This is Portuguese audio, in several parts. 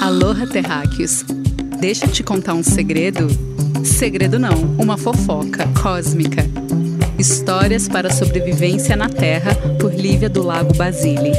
Aloha, terráqueos! Deixa eu te contar um segredo? Segredo não, uma fofoca cósmica. Histórias para a sobrevivência na Terra por Lívia do Lago Basile.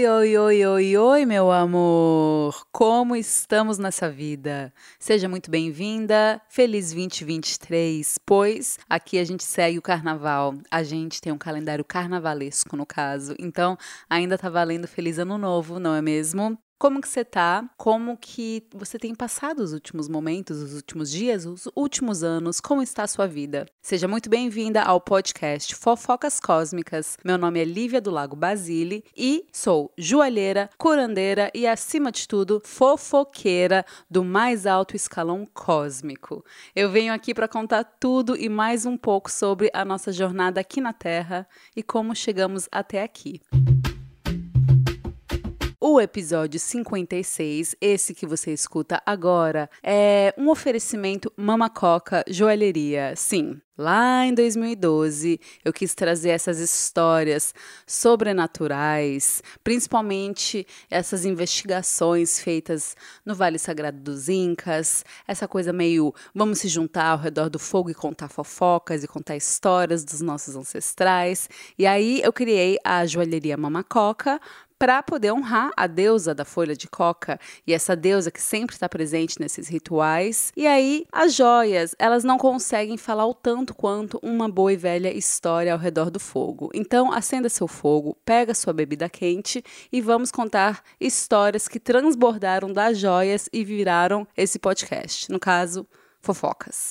Oi, oi, oi, oi, oi, meu amor! Como estamos nessa vida? Seja muito bem-vinda, feliz 2023, pois aqui a gente segue o carnaval, a gente tem um calendário carnavalesco no caso, então ainda tá valendo Feliz Ano Novo, não é mesmo? Como que você tá? Como que você tem passado os últimos momentos, os últimos dias, os últimos anos? Como está a sua vida? Seja muito bem-vinda ao podcast Fofocas Cósmicas. Meu nome é Lívia do Lago Basile e sou joalheira, curandeira e, acima de tudo, fofoqueira do mais alto escalão cósmico. Eu venho aqui para contar tudo e mais um pouco sobre a nossa jornada aqui na Terra e como chegamos até aqui. O episódio 56, esse que você escuta agora, é um oferecimento Mama Coca Joalheria. Sim, Lá em 2012, eu quis trazer essas histórias sobrenaturais, principalmente essas investigações feitas no Vale Sagrado dos Incas, essa coisa meio vamos se juntar ao redor do fogo e contar fofocas e contar histórias dos nossos ancestrais. E aí eu criei a joalheria Mamacoca para poder honrar a deusa da folha de coca e essa deusa que sempre está presente nesses rituais. E aí as joias, elas não conseguem falar o tanto quanto uma boa e velha história ao redor do fogo. Então acenda seu fogo, pega sua bebida quente e vamos contar histórias que transbordaram das joias e viraram esse podcast. No caso, fofocas.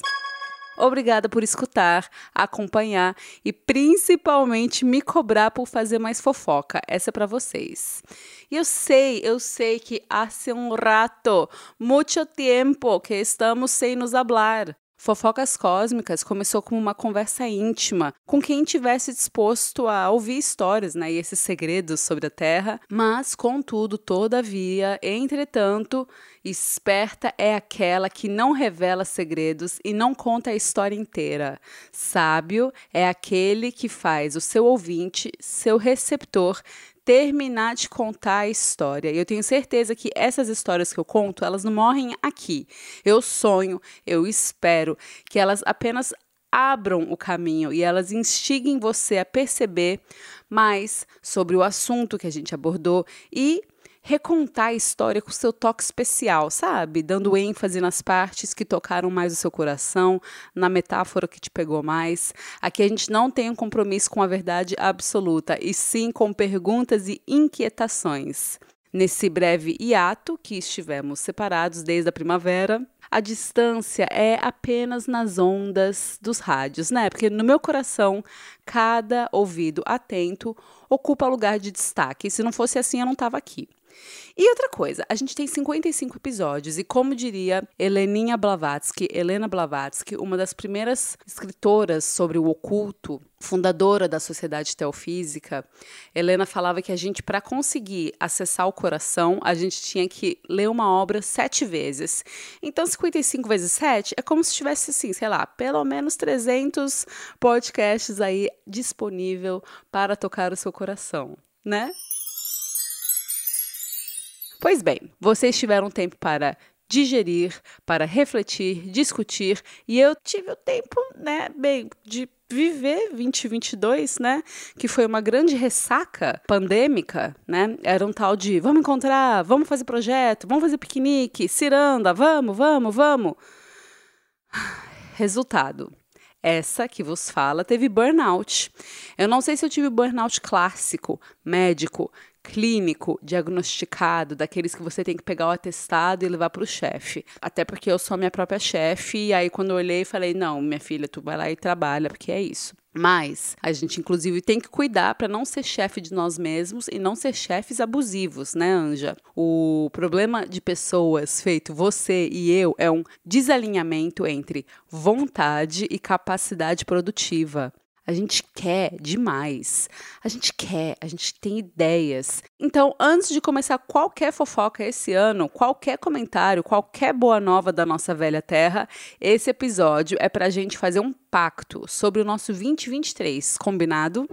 Obrigada por escutar, acompanhar e principalmente me cobrar por fazer mais fofoca. Essa é para vocês. E eu sei, eu sei que há um rato, muito tempo que estamos sem nos hablar. Fofocas Cósmicas começou como uma conversa íntima com quem tivesse disposto a ouvir histórias né, e esses segredos sobre a Terra, mas, contudo, todavia, entretanto, esperta é aquela que não revela segredos e não conta a história inteira. Sábio é aquele que faz o seu ouvinte, seu receptor, terminar de contar a história. E eu tenho certeza que essas histórias que eu conto, elas não morrem aqui. Eu sonho, eu espero que elas apenas abram o caminho e elas instiguem você a perceber mais sobre o assunto que a gente abordou e recontar a história com seu toque especial, sabe? Dando ênfase nas partes que tocaram mais o seu coração, na metáfora que te pegou mais. Aqui a gente não tem um compromisso com a verdade absoluta, e sim com perguntas e inquietações. Nesse breve hiato que estivemos separados desde a primavera, a distância é apenas nas ondas dos rádios, né? Porque no meu coração, cada ouvido atento ocupa lugar de destaque. Se não fosse assim, eu não estava aqui. E outra coisa, a gente tem 55 episódios e como diria Heleninha Blavatsky, Helena Blavatsky, uma das primeiras escritoras sobre o oculto, fundadora da Sociedade Teofísica, Helena falava que a gente, para conseguir acessar o coração, a gente tinha que ler uma obra sete vezes. Então, 55 vezes 7 é como se tivesse, assim, sei lá, pelo menos 300 podcasts aí disponível para tocar o seu coração, né? Pois bem, vocês tiveram tempo para digerir, para refletir, discutir, e eu tive o tempo, né, bem, de viver 2022, né, que foi uma grande ressaca pandêmica, né? Era um tal de vamos encontrar, vamos fazer projeto, vamos fazer piquenique, ciranda, vamos, vamos, vamos. Resultado, essa que vos fala teve burnout. Eu não sei se eu tive burnout clássico, médico, clínico, diagnosticado, daqueles que você tem que pegar o atestado e levar para o chefe. Até porque eu sou minha própria chefe, e aí quando eu olhei, falei: não, minha filha, tu vai lá e trabalha, porque é isso. Mas a gente, inclusive, tem que cuidar para não ser chefe de nós mesmos e não ser chefes abusivos, né, Anja? O problema de pessoas feito você e eu é um desalinhamento entre vontade e capacidade produtiva. A gente quer demais. A gente quer, a gente tem ideias. Então, antes de começar qualquer fofoca esse ano, qualquer comentário, qualquer boa nova da nossa velha terra, esse episódio é para a gente fazer um pacto sobre o nosso 2023, combinado?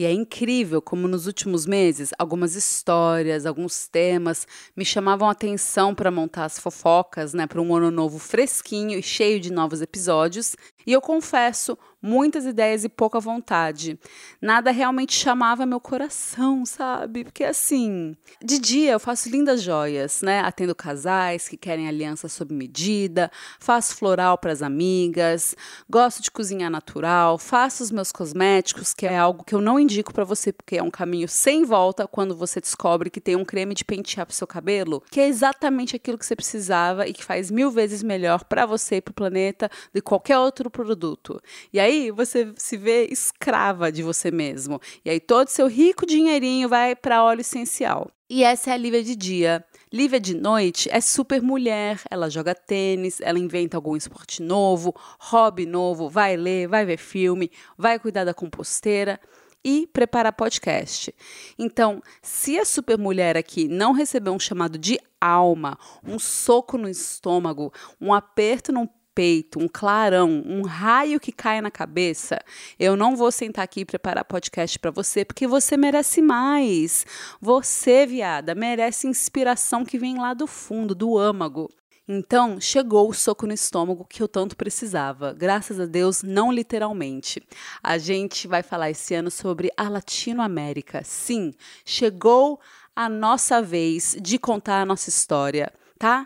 E é incrível como nos últimos meses algumas histórias, alguns temas me chamavam a atenção para montar as fofocas, né, para um ano novo fresquinho e cheio de novos episódios. E eu confesso, muitas ideias e pouca vontade. Nada realmente chamava meu coração, sabe? Porque assim, de dia eu faço lindas joias, né? Atendo casais que querem aliança sob medida, faço floral para as amigas, gosto de cozinhar natural, faço os meus cosméticos, que é algo que eu não indico para você porque é um caminho sem volta quando você descobre que tem um creme de pentear pro seu cabelo, que é exatamente aquilo que você precisava e que faz mil vezes melhor para você e pro planeta de qualquer outro produto. E aí você se vê escrava de você mesmo. E aí todo seu rico dinheirinho vai para óleo essencial. E essa é a Lívia de dia. Lívia de noite é super mulher, ela joga tênis, ela inventa algum esporte novo, hobby novo, vai ler, vai ver filme, vai cuidar da composteira e preparar podcast. Então, se a super mulher aqui não receber um chamado de alma, um soco no estômago, um aperto peito, um clarão, um raio que cai na cabeça, eu não vou sentar aqui e preparar podcast para você, porque você merece mais. Você, viada, merece inspiração que vem lá do fundo, do âmago. Então, chegou o soco no estômago que eu tanto precisava. Graças a Deus, não literalmente. A gente vai falar esse ano sobre a Latinoamérica. Sim, chegou a nossa vez de contar a nossa história, tá?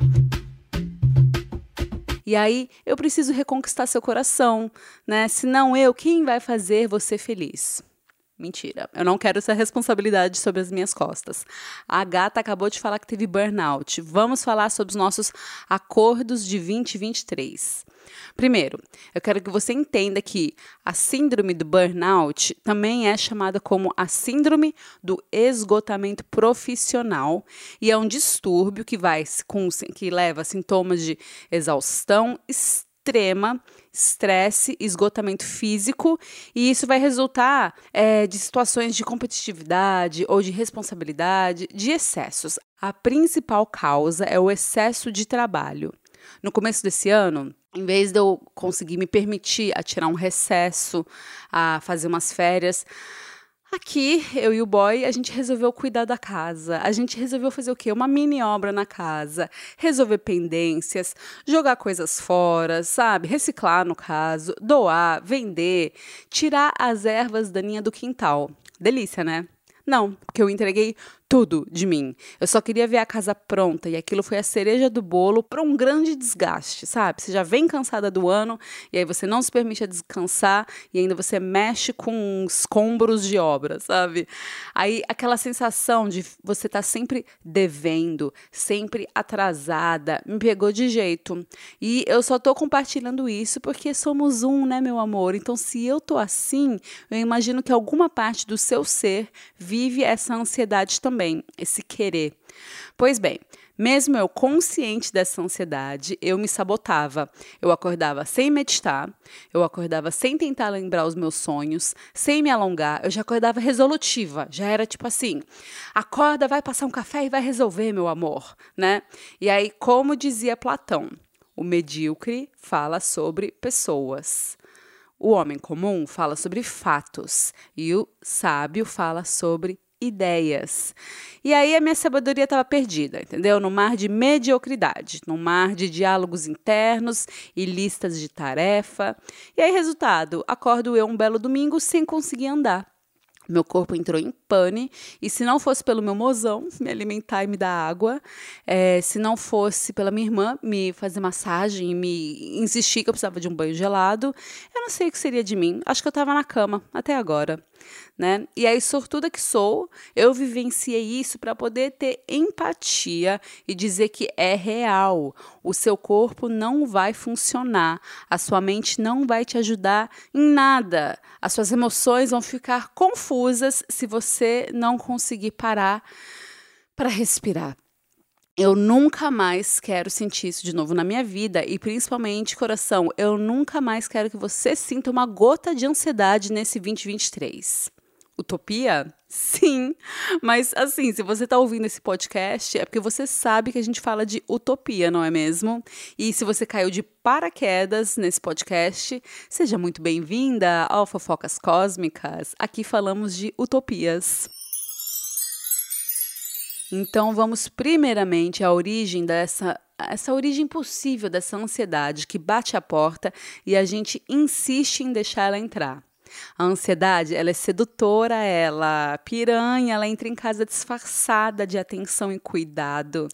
E aí eu preciso reconquistar seu coração, né? Se não eu, quem vai fazer você feliz? Mentira, eu não quero essa responsabilidade sobre as minhas costas. A gata acabou de falar que teve burnout. Vamos falar sobre os nossos acordos de 2023. Primeiro, eu quero que você entenda que a síndrome do burnout também é chamada como a síndrome do esgotamento profissional e é um distúrbio que vai com que leva a sintomas de exaustão extrema, estresse, esgotamento físico, e isso vai resultar é, de situações de competitividade ou de responsabilidade, de excessos. A principal causa é o excesso de trabalho. No começo desse ano, em vez de eu conseguir me permitir a tirar um recesso, a fazer umas férias, Aqui, eu e o boy, a gente resolveu cuidar da casa. A gente resolveu fazer o quê? Uma mini obra na casa, resolver pendências, jogar coisas fora, sabe? Reciclar, no caso, doar, vender, tirar as ervas daninhas do quintal. Delícia, né? Não, porque eu entreguei tudo de mim. Eu só queria ver a casa pronta e aquilo foi a cereja do bolo para um grande desgaste, sabe? Você já vem cansada do ano e aí você não se permite descansar e ainda você mexe com escombros de obra, sabe? Aí aquela sensação de você estar tá sempre devendo, sempre atrasada, me pegou de jeito. E eu só tô compartilhando isso porque somos um, né, meu amor? Então se eu tô assim, eu imagino que alguma parte do seu ser vive essa ansiedade também também esse querer. Pois bem, mesmo eu consciente dessa ansiedade, eu me sabotava. Eu acordava sem meditar, eu acordava sem tentar lembrar os meus sonhos, sem me alongar, eu já acordava resolutiva, já era tipo assim: acorda, vai passar um café e vai resolver, meu amor, né? E aí, como dizia Platão, o medíocre fala sobre pessoas. O homem comum fala sobre fatos e o sábio fala sobre ideias. E aí a minha sabedoria estava perdida, entendeu? No mar de mediocridade, no mar de diálogos internos e listas de tarefa. E aí, resultado, acordo eu um belo domingo sem conseguir andar. Meu corpo entrou em pane, e se não fosse pelo meu mozão me alimentar e me dar água, é, se não fosse pela minha irmã me fazer massagem e me insistir que eu precisava de um banho gelado, eu não sei o que seria de mim. Acho que eu estava na cama até agora né? E aí, sortuda que sou, eu vivenciei isso para poder ter empatia e dizer que é real. O seu corpo não vai funcionar, a sua mente não vai te ajudar em nada. As suas emoções vão ficar confusas se você não conseguir parar para respirar. Eu nunca mais quero sentir isso de novo na minha vida e principalmente, coração, eu nunca mais quero que você sinta uma gota de ansiedade nesse 2023. utopia? Sim, mas assim, se você está ouvindo esse podcast, é porque você sabe que a gente fala de utopia, não é mesmo? E se você caiu de paraquedas nesse podcast, seja muito bem-vinda ao Fofocas Cósmicas. Aqui falamos de utopias. Então vamos primeiramente à origem dessa essa origem possível dessa ansiedade que bate a porta e a gente insiste em deixar ela entrar. A ansiedade, ela é sedutora, ela piranha, ela entra em casa disfarçada de atenção e cuidado.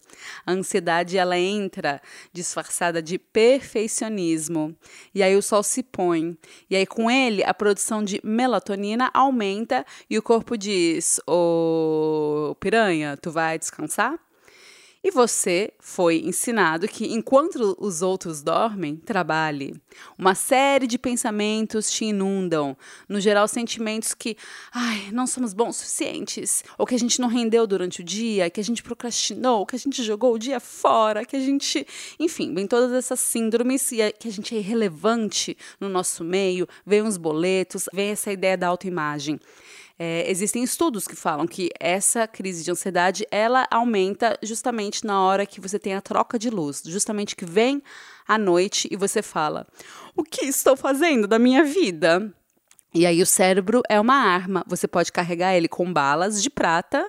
A ansiedade, ela entra disfarçada de perfeccionismo. E aí o sol se põe. E aí com ele, a produção de melatonina aumenta e o corpo diz: "Ô, piranha, tu vai descansar?" E você foi ensinado que enquanto os outros dormem, trabalhe. Uma série de pensamentos te inundam, no geral sentimentos que, ai, não somos bons suficientes, ou que a gente não rendeu durante o dia, que a gente procrastinou, que a gente jogou o dia fora, que a gente, enfim, vem todas essas síndromes e que a gente é irrelevante no nosso meio, vem os boletos, vem essa ideia da autoimagem. É, existem estudos que falam que essa crise de ansiedade ela aumenta justamente na hora que você tem a troca de luz, justamente que vem à noite e você fala: o que estou fazendo da minha vida? E aí o cérebro é uma arma. Você pode carregar ele com balas de prata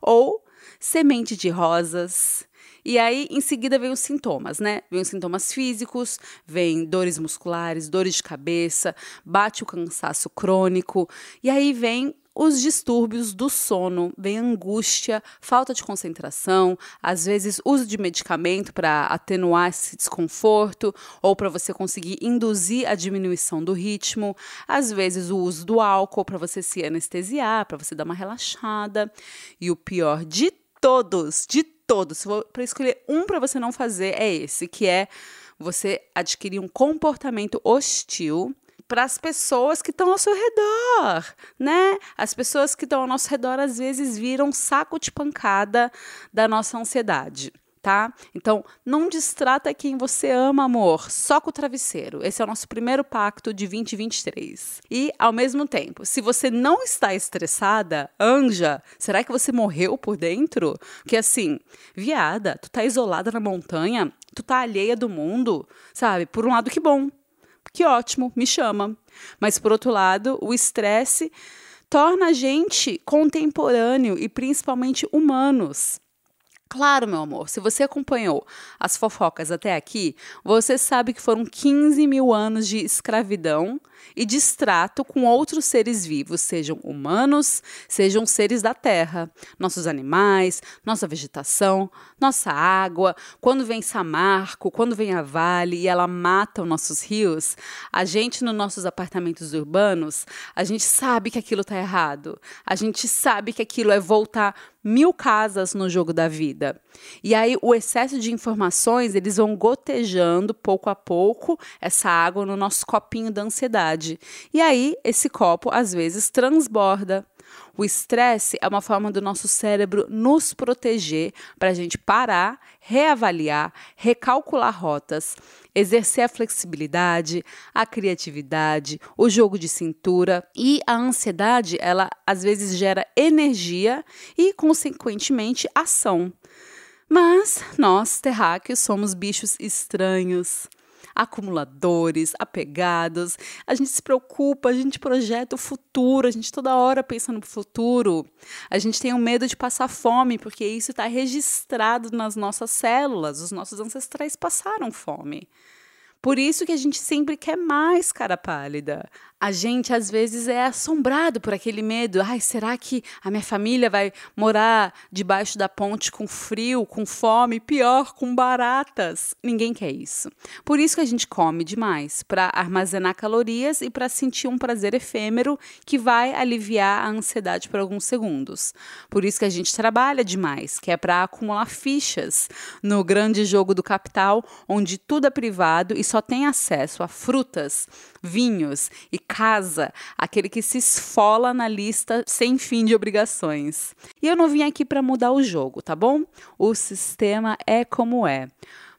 ou semente de rosas. E aí, em seguida, vem os sintomas, né? Vem os sintomas físicos, vem dores musculares, dores de cabeça, bate o cansaço crônico. E aí vem os distúrbios do sono, vem angústia, falta de concentração, às vezes uso de medicamento para atenuar esse desconforto ou para você conseguir induzir a diminuição do ritmo, às vezes o uso do álcool para você se anestesiar, para você dar uma relaxada. E o pior de todos, de todos, para escolher um para você não fazer, é esse, que é você adquirir um comportamento hostil para as pessoas que estão ao seu redor, né? As pessoas que estão ao nosso redor às vezes viram saco de pancada da nossa ansiedade. Tá? Então, não distrata quem você ama, amor, só com o travesseiro. Esse é o nosso primeiro pacto de 2023. E, ao mesmo tempo, se você não está estressada, anja, será que você morreu por dentro? Porque assim, viada, tu tá isolada na montanha, tu tá alheia do mundo, sabe? Por um lado, que bom que ótimo, me chama. Mas por outro lado, o estresse torna a gente contemporâneo e principalmente humanos. Claro, meu amor, se você acompanhou as fofocas até aqui, você sabe que foram 15 mil anos de escravidão e distrato com outros seres vivos, sejam humanos, sejam seres da terra, nossos animais, nossa vegetação, nossa água. Quando vem Samarco, quando vem a Vale e ela mata os nossos rios, a gente nos nossos apartamentos urbanos, a gente sabe que aquilo está errado. A gente sabe que aquilo é voltar mil casas no jogo da vida. E aí o excesso de informações, eles vão gotejando pouco a pouco essa água no nosso copinho da ansiedade. E aí esse copo às vezes transborda. O estresse é uma forma do nosso cérebro nos proteger para a gente parar, reavaliar, recalcular rotas, exercer a flexibilidade, a criatividade, o jogo de cintura e a ansiedade, ela às vezes gera energia e, consequentemente, ação. Mas nós, terráqueos, somos bichos estranhos acumuladores, apegados. A gente se preocupa, a gente projeta o futuro, a gente toda hora pensa no futuro. A gente tem o um medo de passar fome, porque isso está registrado nas nossas células. Os nossos ancestrais passaram fome. Por isso que a gente sempre quer mais cara pálida a gente às vezes é assombrado por aquele medo. Ai, será que a minha família vai morar debaixo da ponte com frio, com fome, pior, com baratas? Ninguém quer isso. Por isso que a gente come demais, para armazenar calorias e para sentir um prazer efêmero que vai aliviar a ansiedade por alguns segundos. Por isso que a gente trabalha demais, que é para acumular fichas no grande jogo do capital, onde tudo é privado e só tem acesso a frutas, vinhos e casa, aquele que se esfola na lista sem fim de obrigações. E eu não vim aqui para mudar o jogo, tá bom? O sistema é como é.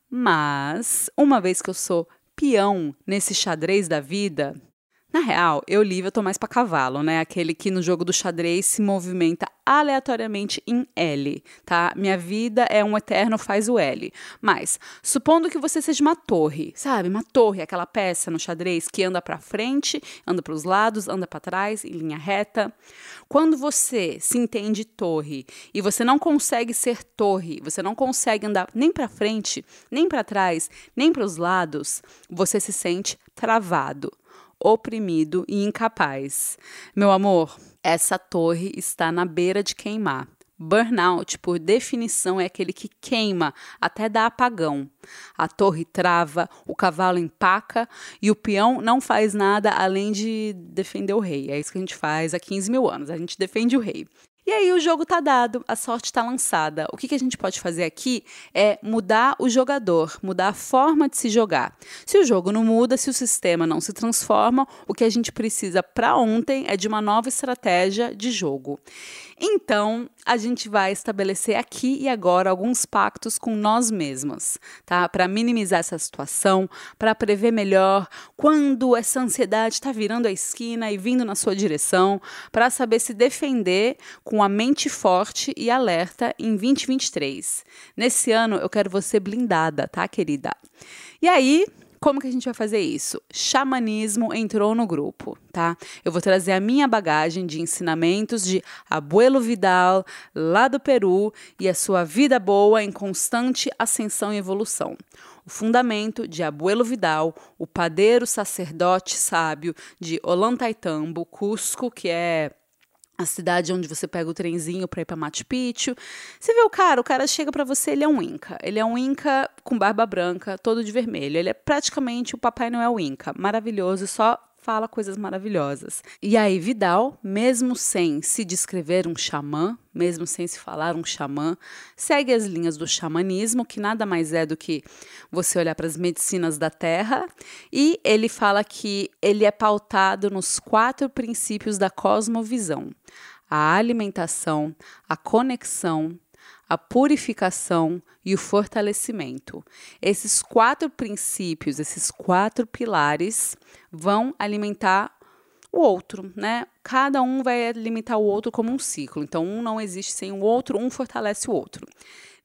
Mas, uma vez que eu sou peão nesse xadrez da vida, Na real, eu, Lívia, tô mais pra cavalo, né? Aquele que no jogo do xadrez se movimenta aleatoriamente em L, tá? Minha vida é um eterno faz o L. Mas, supondo que você seja uma torre, sabe? Uma torre, aquela peça no xadrez que anda para frente, anda para os lados, anda para trás, em linha reta. Quando você se entende torre e você não consegue ser torre, você não consegue andar nem para frente, nem para trás, nem para os lados, você se sente travado oprimido e incapaz. Meu amor, essa torre está na beira de queimar. Burnout, por definição, é aquele que queima até dar apagão. A torre trava, o cavalo empaca e o peão não faz nada além de defender o rei. É isso que a gente faz há 15 mil anos, a gente defende o rei. E aí o jogo tá dado, a sorte está lançada. O que, que a gente pode fazer aqui é mudar o jogador, mudar a forma de se jogar. Se o jogo não muda, se o sistema não se transforma, o que a gente precisa para ontem é de uma nova estratégia de jogo. Então, a gente vai estabelecer aqui e agora alguns pactos com nós mesmos, tá? Para minimizar essa situação, para prever melhor quando essa ansiedade está virando a esquina e vindo na sua direção, para saber se defender com a mente forte e alerta em 2023. Nesse ano eu quero você blindada, tá, querida? E aí, como que a gente vai fazer isso? Xamanismo entrou no grupo, tá? Eu vou trazer a minha bagagem de ensinamentos de Abuelo Vidal, lá do Peru, e a sua vida boa em constante ascensão e evolução. O fundamento de Abuelo Vidal, o padeiro sacerdote sábio de Ollantaytambo, Cusco, que é a cidade onde você pega o trenzinho para ir para Machu Picchu. Você vê o cara, o cara chega para você, ele é um inca. Ele é um inca com barba branca, todo de vermelho. Ele é praticamente o Papai Noel inca, maravilhoso, só fala coisas maravilhosas. E aí, Vidal, mesmo sem se descrever um xamã, mesmo sem se falar um xamã, segue as linhas do xamanismo, que nada mais é do que você olhar para as medicinas da terra, e ele fala que ele é pautado nos quatro princípios da cosmovisão: a alimentação, a conexão, a purificação e o fortalecimento. Esses quatro princípios, esses quatro pilares vão alimentar o outro, né? Cada um vai alimentar o outro como um ciclo. Então, um não existe sem o outro, um fortalece o outro.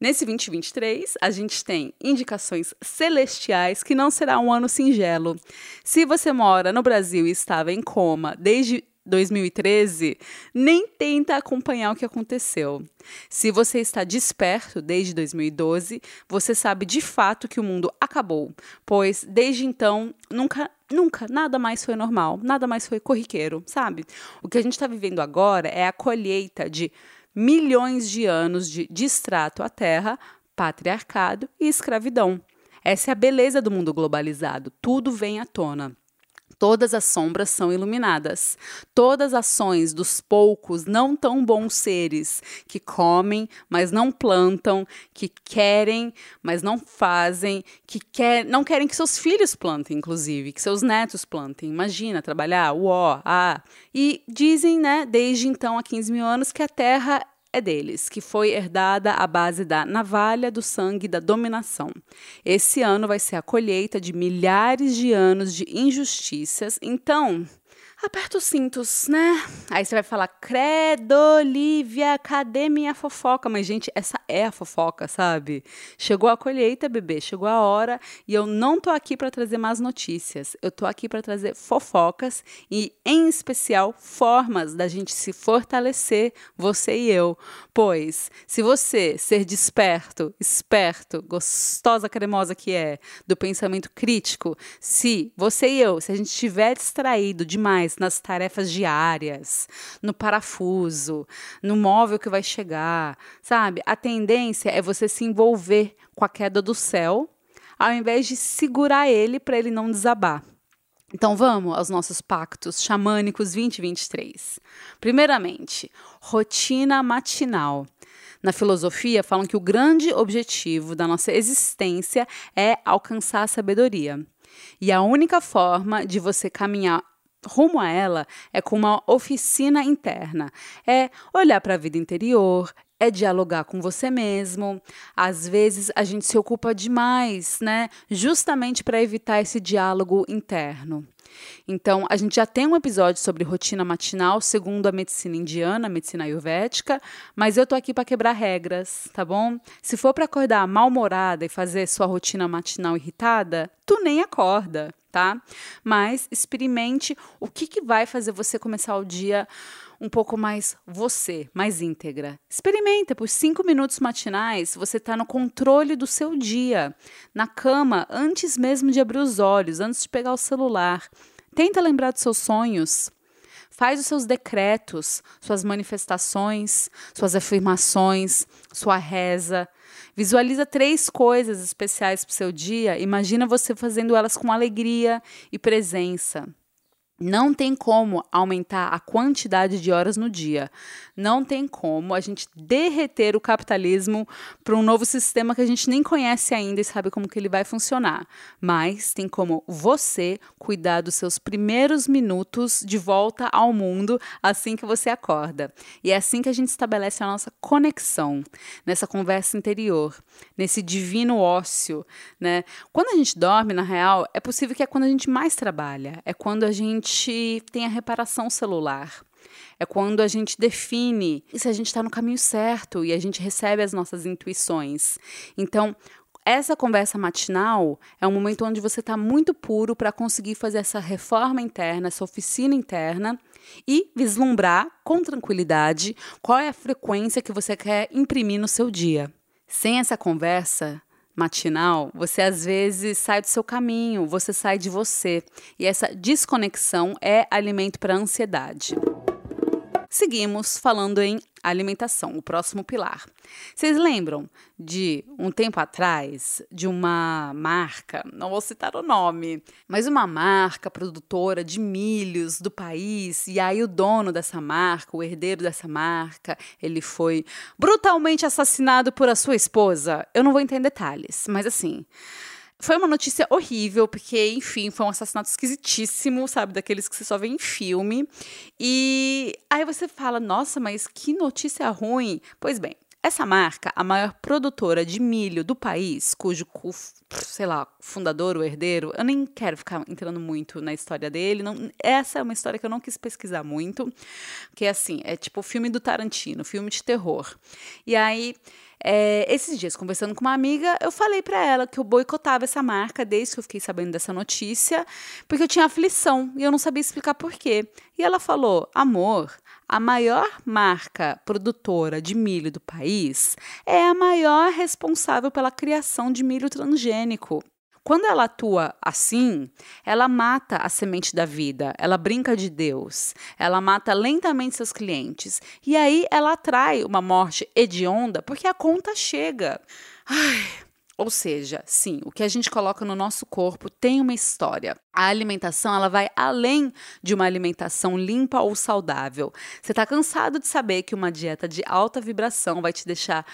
Nesse 2023, a gente tem indicações celestiais que não será um ano singelo. Se você mora no Brasil e estava em coma desde 2013, nem tenta acompanhar o que aconteceu. Se você está desperto desde 2012, você sabe de fato que o mundo acabou, pois desde então nunca Nunca, nada mais foi normal, nada mais foi corriqueiro, sabe? O que a gente está vivendo agora é a colheita de milhões de anos de distrato à terra, patriarcado e escravidão. Essa é a beleza do mundo globalizado, tudo vem à tona. Todas as sombras são iluminadas. Todas as ações dos poucos não tão bons seres que comem, mas não plantam, que querem, mas não fazem, que quer, não querem que seus filhos plantem, inclusive, que seus netos plantem. Imagina trabalhar, uó, ah. E dizem, né, desde então, há 15 mil anos, que a Terra é deles, que foi herdada à base da navalha, do sangue, da dominação. Esse ano vai ser a colheita de milhares de anos de injustiças. Então, aperta os cintos, né? Aí você vai falar, credo, Lívia, cadê minha fofoca? Mas, gente, essa é a fofoca, sabe? Chegou a colheita, bebê, chegou a hora e eu não tô aqui para trazer más notícias. Eu tô aqui para trazer fofocas e, em especial, formas da gente se fortalecer, você e eu. Pois, se você ser desperto, esperto, gostosa, cremosa que é, do pensamento crítico, se você e eu, se a gente estiver distraído demais, mais nas tarefas diárias, no parafuso, no móvel que vai chegar, sabe? A tendência é você se envolver com a queda do céu, ao invés de segurar ele para ele não desabar. Então vamos aos nossos pactos xamânicos 2023. Primeiramente, rotina matinal. Na filosofia, falam que o grande objetivo da nossa existência é alcançar a sabedoria. E a única forma de você caminhar rumo a ela é com uma oficina interna. É olhar para a vida interior, é dialogar com você mesmo. Às vezes a gente se ocupa demais, né? Justamente para evitar esse diálogo interno. Então, a gente já tem um episódio sobre rotina matinal segundo a medicina indiana, a medicina ayurvédica, mas eu tô aqui para quebrar regras, tá bom? Se for para acordar mal-humorada e fazer sua rotina matinal irritada, tu nem acorda, tá? Mas experimente o que, que vai fazer você começar o dia um pouco mais você, mais íntegra. Experimenta por cinco minutos matinais, você está no controle do seu dia, na cama, antes mesmo de abrir os olhos, antes de pegar o celular. Tenta lembrar dos seus sonhos. Faz os seus decretos, suas manifestações, suas afirmações, sua reza. Visualiza três coisas especiais para o seu dia. Imagina você fazendo elas com alegria e presença. Não tem como aumentar a quantidade de horas no dia. Não tem como a gente derreter o capitalismo para um novo sistema que a gente nem conhece ainda e sabe como que ele vai funcionar. Mas tem como você cuidar dos seus primeiros minutos de volta ao mundo assim que você acorda. E é assim que a gente estabelece a nossa conexão nessa conversa interior, nesse divino ócio, né? Quando a gente dorme, na real, é possível que é quando a gente mais trabalha, é quando a gente gente tem a reparação celular. É quando a gente define se a gente está no caminho certo e a gente recebe as nossas intuições. Então, essa conversa matinal é um momento onde você está muito puro para conseguir fazer essa reforma interna, essa oficina interna e vislumbrar com tranquilidade qual é a frequência que você quer imprimir no seu dia. Sem essa conversa, matinal, você às vezes sai do seu caminho, você sai de você. E essa desconexão é alimento para ansiedade. Seguimos falando em alimentação, o próximo pilar. Vocês lembram de um tempo atrás de uma marca, não vou citar o nome, mas uma marca produtora de milhos do país, e aí o dono dessa marca, o herdeiro dessa marca, ele foi brutalmente assassinado por a sua esposa. Eu não vou entender detalhes, mas assim, foi uma notícia horrível, porque, enfim, foi um assassinato esquisitíssimo, sabe? Daqueles que você só vê em filme. E aí você fala, nossa, mas que notícia ruim. Pois bem, essa marca, a maior produtora de milho do país, cujo, sei lá, fundador, o herdeiro, eu nem quero ficar entrando muito na história dele. Não, essa é uma história que eu não quis pesquisar muito, que é assim, é tipo o filme do Tarantino, filme de terror. E aí é, esses dias, conversando com uma amiga, eu falei para ela que eu boicotava essa marca desde que eu fiquei sabendo dessa notícia, porque eu tinha aflição e eu não sabia explicar por quê. E ela falou: amor, a maior marca produtora de milho do país é a maior responsável pela criação de milho transgênico. Quando ela atua assim, ela mata a semente da vida, ela brinca de Deus, ela mata lentamente seus clientes. E aí ela atrai uma morte hedionda porque a conta chega. Ai, ou seja, sim, o que a gente coloca no nosso corpo tem uma história. A alimentação ela vai além de uma alimentação limpa ou saudável. Você está cansado de saber que uma dieta de alta vibração vai te deixar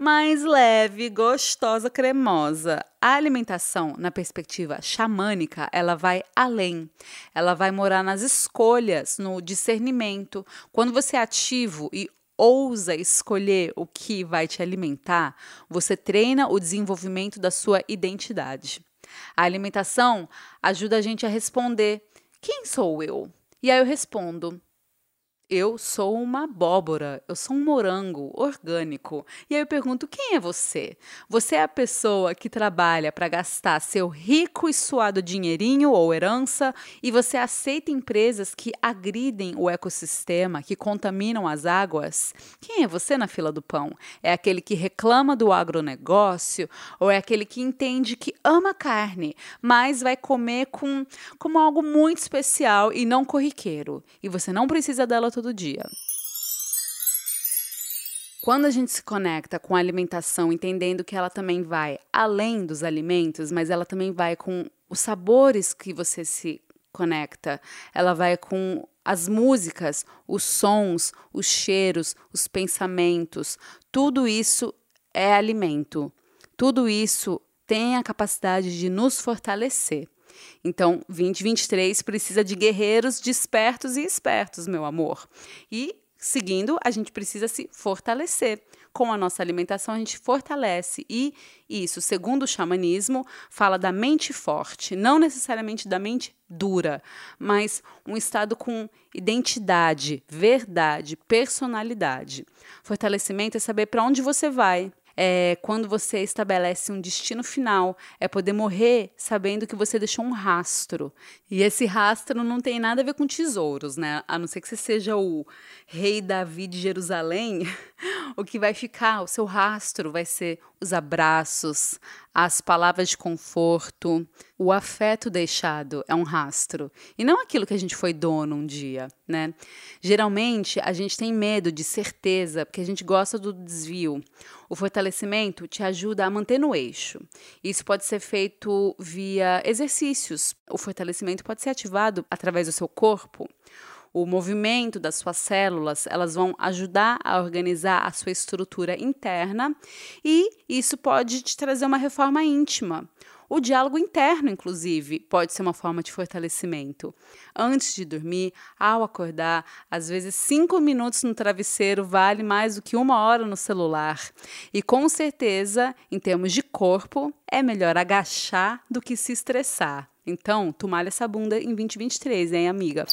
mais leve, gostosa, cremosa. A alimentação, na perspectiva xamânica, ela vai além. Ela vai morar nas escolhas, no discernimento. Quando você é ativo e ousa escolher o que vai te alimentar, você treina o desenvolvimento da sua identidade. A alimentação ajuda a gente a responder: quem sou eu? E aí eu respondo: eu sou uma abóbora, eu sou um morango orgânico. E aí eu pergunto: quem é você? Você é a pessoa que trabalha para gastar seu rico e suado dinheirinho ou herança e você aceita empresas que agridem o ecossistema, que contaminam as águas? Quem é você na fila do pão? É aquele que reclama do agronegócio ou é aquele que entende que ama carne, mas vai comer com como algo muito especial e não corriqueiro? E você não precisa dela dia. Quando a gente se conecta com a alimentação, entendendo que ela também vai além dos alimentos, mas ela também vai com os sabores que você se conecta, ela vai com as músicas, os sons, os cheiros, os pensamentos, tudo isso é alimento. Tudo isso tem a capacidade de nos fortalecer. Então, 2023 precisa de guerreiros despertos e espertos, meu amor. E Seguindo, a gente precisa se fortalecer. Com a nossa alimentação, a gente fortalece. E isso, segundo o xamanismo, fala da mente forte, não necessariamente da mente dura, mas um estado com identidade, verdade, personalidade. Fortalecimento é saber para onde você vai, é, quando você estabelece um destino final, é poder morrer sabendo que você deixou um rastro. E esse rastro não tem nada a ver com tesouros, né? A não ser que você seja o rei Davi de Jerusalém, o que vai ficar, o seu rastro vai ser os abraços, as palavras de conforto, o afeto deixado é um rastro e não aquilo que a gente foi dono um dia, né? Geralmente a gente tem medo de certeza porque a gente gosta do desvio. O fortalecimento te ajuda a manter no eixo. Isso pode ser feito via exercícios. O fortalecimento pode ser ativado através do seu corpo o movimento das suas células, elas vão ajudar a organizar a sua estrutura interna e isso pode te trazer uma reforma íntima. O diálogo interno, inclusive, pode ser uma forma de fortalecimento. Antes de dormir, ao acordar, às vezes cinco minutos no travesseiro vale mais do que uma hora no celular. E com certeza, em termos de corpo, é melhor agachar do que se estressar. Então, tu malha essa bunda em 2023, hein, amiga?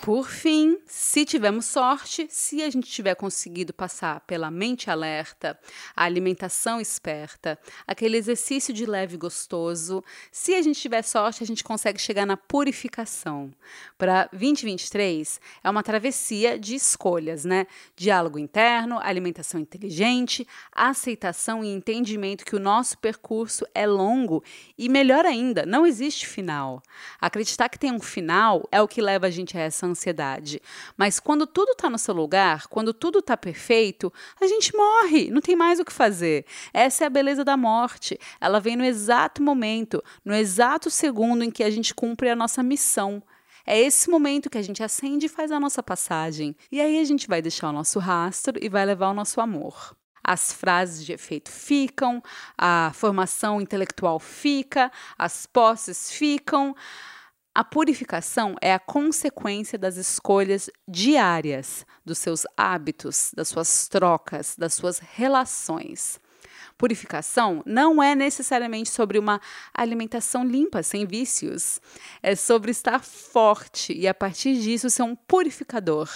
Por fim, se tivermos sorte, se a gente tiver conseguido passar pela mente alerta, a alimentação esperta, aquele exercício de leve gostoso, se a gente tiver sorte, a gente consegue chegar na purificação. Para 2023 é uma travessia de escolhas, né? Diálogo interno, alimentação inteligente, aceitação e entendimento que o nosso percurso é longo e melhor ainda, não existe final. Acreditar que tem um final é o que leva a gente a essa ansiedade. Mas quando tudo está no seu lugar, quando tudo está perfeito, a gente morre, não tem mais o que fazer. Essa é a beleza da morte. Ela vem no exato momento, no exato segundo em que a gente cumpre a nossa missão. É esse momento que a gente acende e faz a nossa passagem. E aí a gente vai deixar o nosso rastro e vai levar o nosso amor as frases de efeito ficam, a formação intelectual fica, as posses ficam. A purificação é a consequência das escolhas diárias, dos seus hábitos, das suas trocas, das suas relações. Purificação não é necessariamente sobre uma alimentação limpa, sem vícios. É sobre estar forte e, a partir disso, ser um purificador.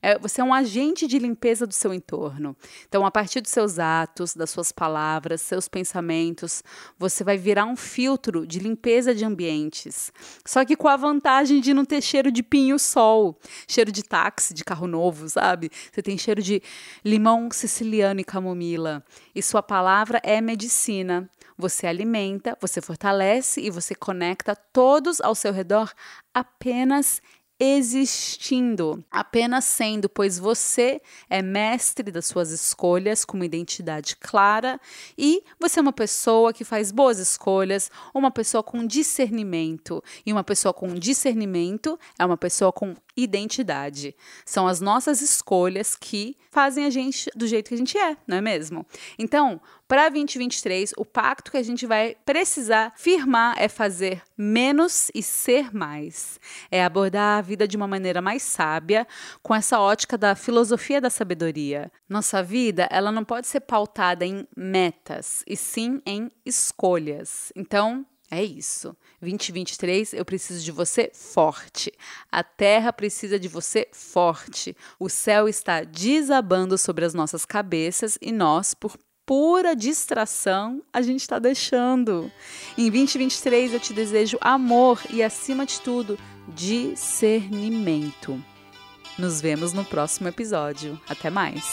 É, você é um agente de limpeza do seu entorno. Então, a partir dos seus atos, das suas palavras, seus pensamentos, você vai virar um filtro de limpeza de ambientes. Só que com a vantagem de não ter cheiro de pinho-sol, cheiro de táxi, de carro novo, sabe? Você tem cheiro de limão siciliano e camomila. E sua palavra é medicina. Você alimenta, você fortalece e você conecta todos ao seu redor apenas existindo, apenas sendo, pois você é mestre das suas escolhas com uma identidade clara e você é uma pessoa que faz boas escolhas, uma pessoa com discernimento. E uma pessoa com discernimento é uma pessoa com identidade. São as nossas escolhas que fazem a gente do jeito que a gente é, não é mesmo? Então, para 2023, o pacto que a gente vai precisar firmar é fazer menos e ser mais. É abordar a vida de uma maneira mais sábia, com essa ótica da filosofia da sabedoria. Nossa vida, ela não pode ser pautada em metas, e sim em escolhas. Então, é isso. 2023, eu preciso de você forte. A terra precisa de você forte. O céu está desabando sobre as nossas cabeças e nós, por pura distração, a gente está deixando. Em 2023, eu te desejo amor e, acima de tudo, discernimento. Nos vemos no próximo episódio. Até mais!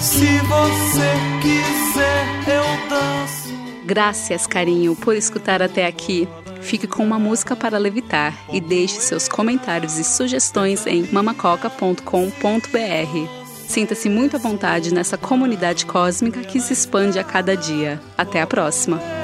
Se você quiser, eu danço. Graças, carinho, por escutar até aqui. Fique com uma música para levitar e deixe seus comentários e sugestões em mamacoca.com.br. Sinta-se muito à vontade nessa comunidade cósmica que se expande a cada dia. Até a próxima!